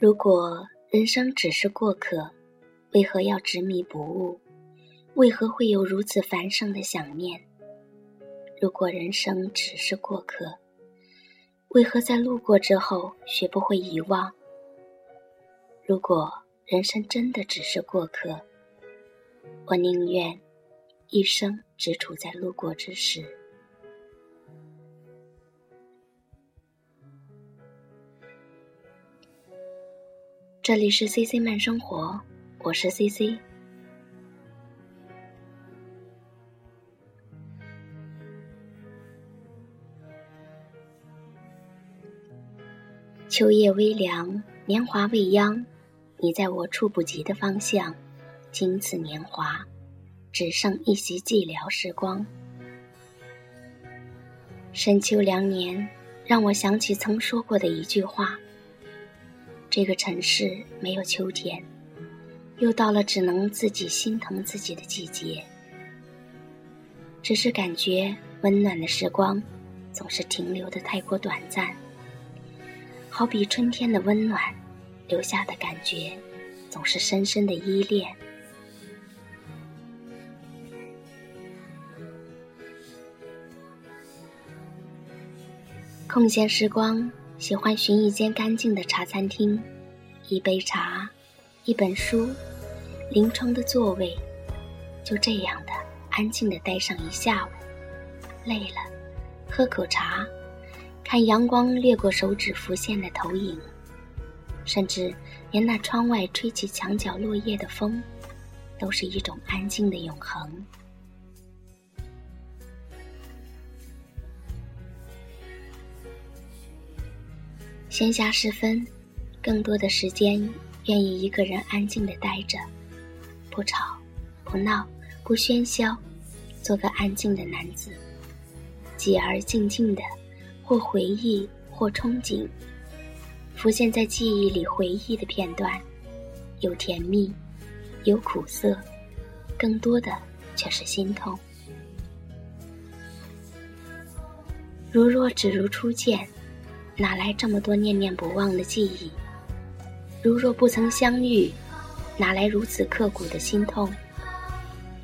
如果人生只是过客，为何要执迷不悟？为何会有如此繁盛的想念？如果人生只是过客，为何在路过之后学不会遗忘？如果人生真的只是过客，我宁愿一生只处在路过之时。这里是 C C 慢生活，我是 C C。秋夜微凉，年华未央，你在我触不及的方向。经此年华，只剩一席寂寥时光。深秋凉年，让我想起曾说过的一句话。这个城市没有秋天，又到了只能自己心疼自己的季节。只是感觉温暖的时光，总是停留的太过短暂。好比春天的温暖，留下的感觉，总是深深的依恋。空闲时光。喜欢寻一间干净的茶餐厅，一杯茶，一本书，临窗的座位，就这样的安静的待上一下午。累了，喝口茶，看阳光掠过手指浮现的投影，甚至连那窗外吹起墙角落叶的风，都是一种安静的永恒。闲暇时分，更多的时间愿意一个人安静的待着，不吵，不闹，不喧嚣，做个安静的男子，继而静静的，或回忆，或憧憬，浮现在记忆里回忆的片段，有甜蜜，有苦涩，更多的却是心痛。如若只如初见。哪来这么多念念不忘的记忆？如若不曾相遇，哪来如此刻骨的心痛？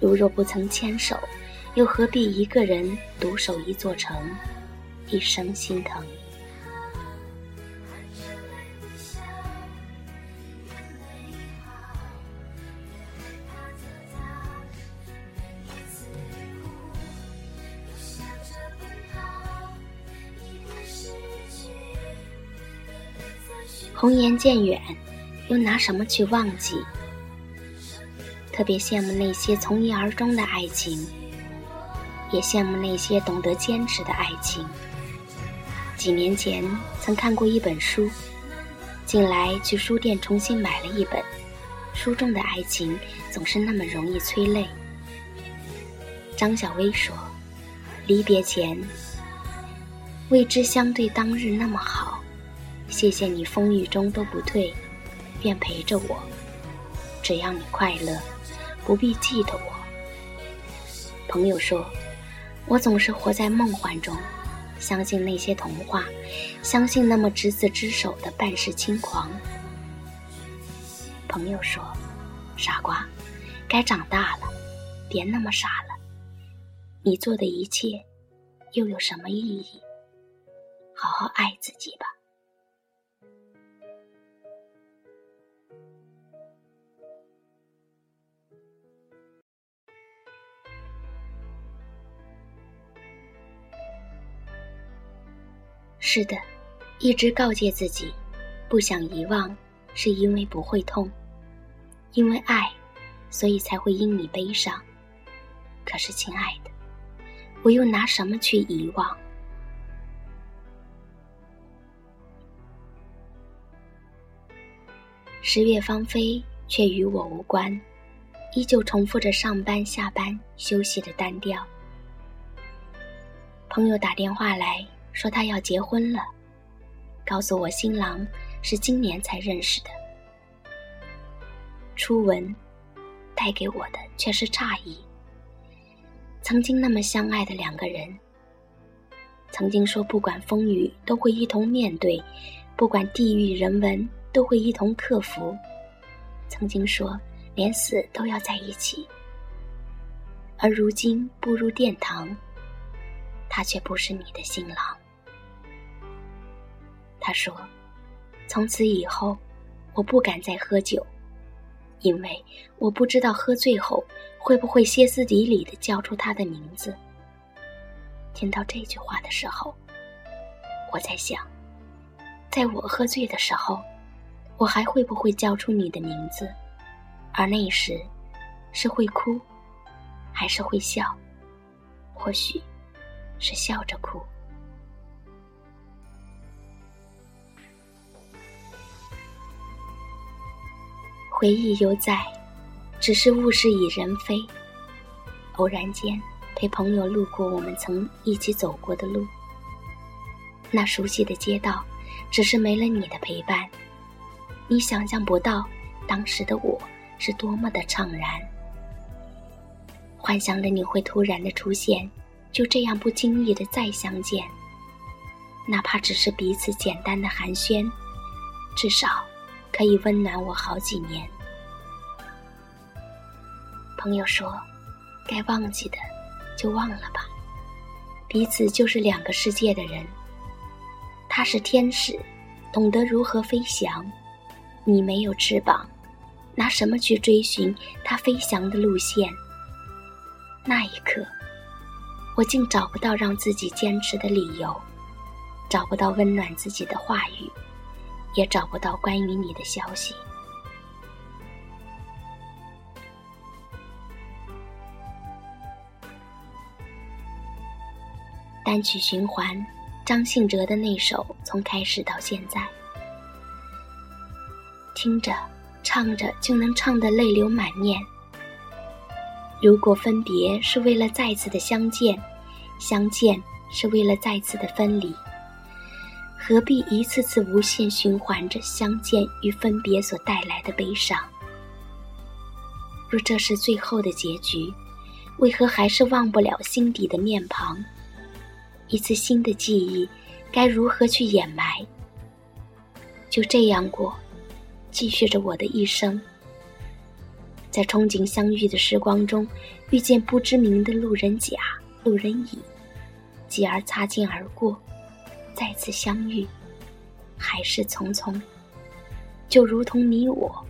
如若不曾牵手，又何必一个人独守一座城，一生心疼？红颜渐远，又拿什么去忘记？特别羡慕那些从一而终的爱情，也羡慕那些懂得坚持的爱情。几年前曾看过一本书，近来去书店重新买了一本。书中的爱情总是那么容易催泪。张小薇说：“离别前，未知相对当日那么好。”谢谢你风雨中都不退，愿陪着我，只要你快乐，不必记得我。朋友说，我总是活在梦幻中，相信那些童话，相信那么执子之手的半世轻狂。朋友说，傻瓜，该长大了，别那么傻了。你做的一切，又有什么意义？好好爱自己吧。是的，一直告诫自己，不想遗忘，是因为不会痛，因为爱，所以才会因你悲伤。可是，亲爱的，我又拿什么去遗忘？十月芳菲，却与我无关，依旧重复着上班、下班、休息的单调。朋友打电话来。说他要结婚了，告诉我新郎是今年才认识的。初闻，带给我的却是诧异。曾经那么相爱的两个人，曾经说不管风雨都会一同面对，不管地狱人文都会一同克服。曾经说连死都要在一起，而如今步入殿堂，他却不是你的新郎。他说：“从此以后，我不敢再喝酒，因为我不知道喝醉后会不会歇斯底里的叫出他的名字。”听到这句话的时候，我在想，在我喝醉的时候，我还会不会叫出你的名字？而那时，是会哭，还是会笑？或许，是笑着哭。回忆犹在，只是物是已人非。偶然间陪朋友路过我们曾一起走过的路，那熟悉的街道，只是没了你的陪伴。你想象不到当时的我是多么的怅然，幻想着你会突然的出现，就这样不经意的再相见，哪怕只是彼此简单的寒暄，至少。可以温暖我好几年。朋友说：“该忘记的就忘了吧，彼此就是两个世界的人。他是天使，懂得如何飞翔；你没有翅膀，拿什么去追寻他飞翔的路线？”那一刻，我竟找不到让自己坚持的理由，找不到温暖自己的话语。也找不到关于你的消息。单曲循环，张信哲的那首《从开始到现在》，听着、唱着就能唱得泪流满面。如果分别是为了再次的相见，相见是为了再次的分离。何必一次次无限循环着相见与分别所带来的悲伤？若这是最后的结局，为何还是忘不了心底的面庞？一次新的记忆，该如何去掩埋？就这样过，继续着我的一生。在憧憬相遇的时光中，遇见不知名的路人甲、路人乙，继而擦肩而过。再次相遇，还是匆匆，就如同你我，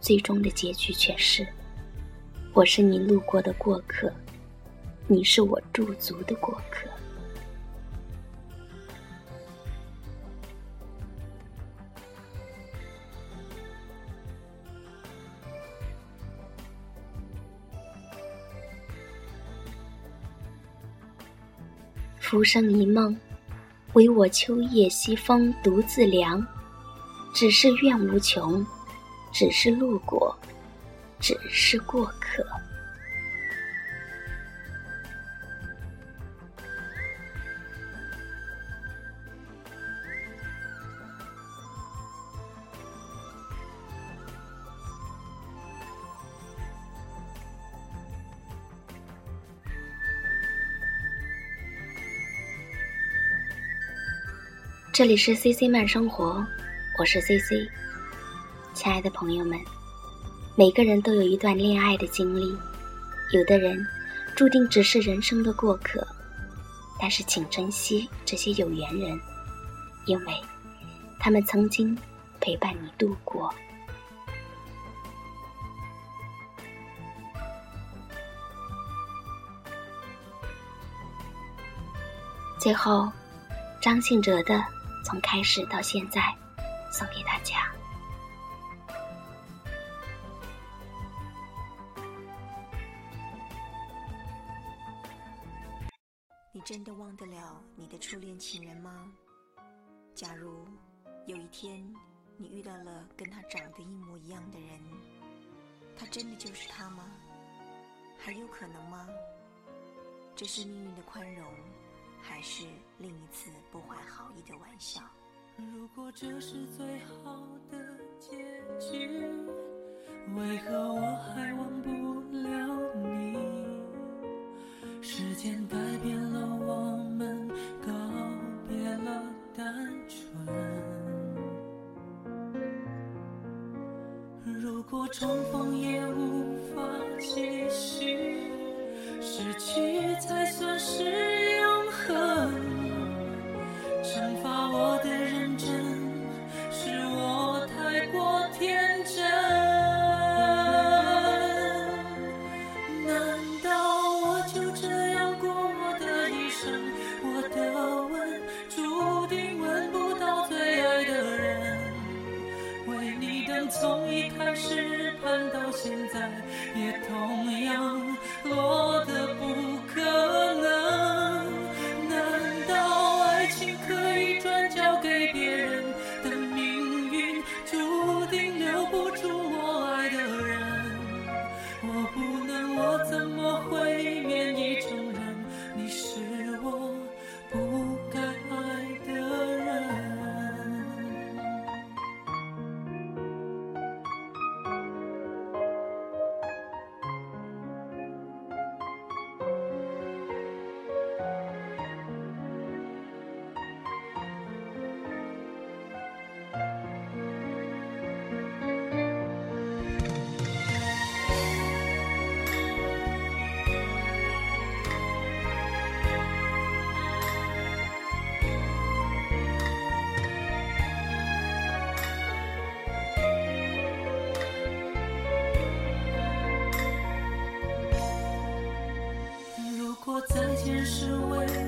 最终的结局却是：我是你路过的过客，你是我驻足的过客。浮生一梦。唯我秋夜西风独自凉，只是怨无穷，只是路过，只是过客。这里是 C C 慢生活，我是 C C。亲爱的朋友们，每个人都有一段恋爱的经历，有的人注定只是人生的过客，但是请珍惜这些有缘人，因为他们曾经陪伴你度过。最后，张信哲的。从开始到现在，送给大家。你真的忘得了你的初恋情人吗？假如有一天你遇到了跟他长得一模一样的人，他真的就是他吗？还有可能吗？这是命运的宽容。还是另一次不怀好意的玩笑。如果这是最好的结局，为何我还忘不了你？时间改变了我们，告别了单纯。如果重逢也无法继续，失去才算是。等惩罚我怎么会前世为。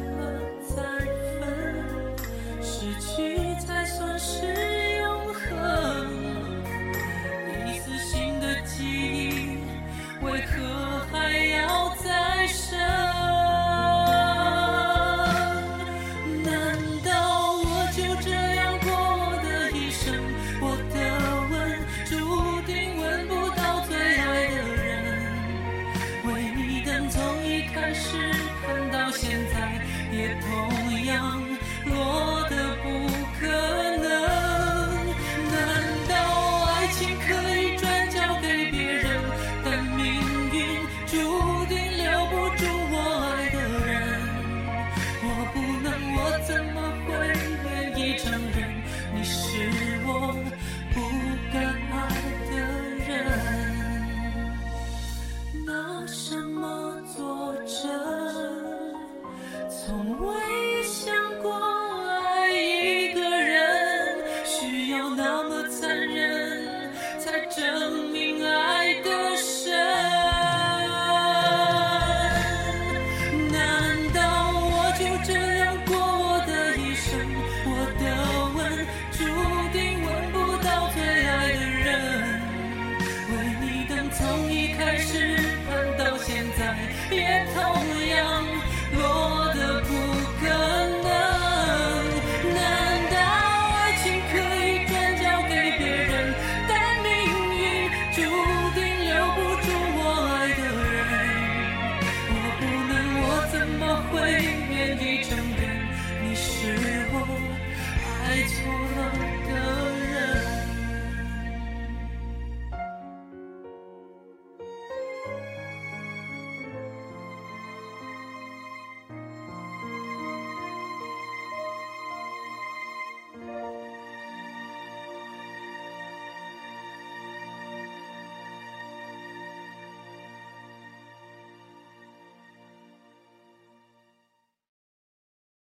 也同样落从一开。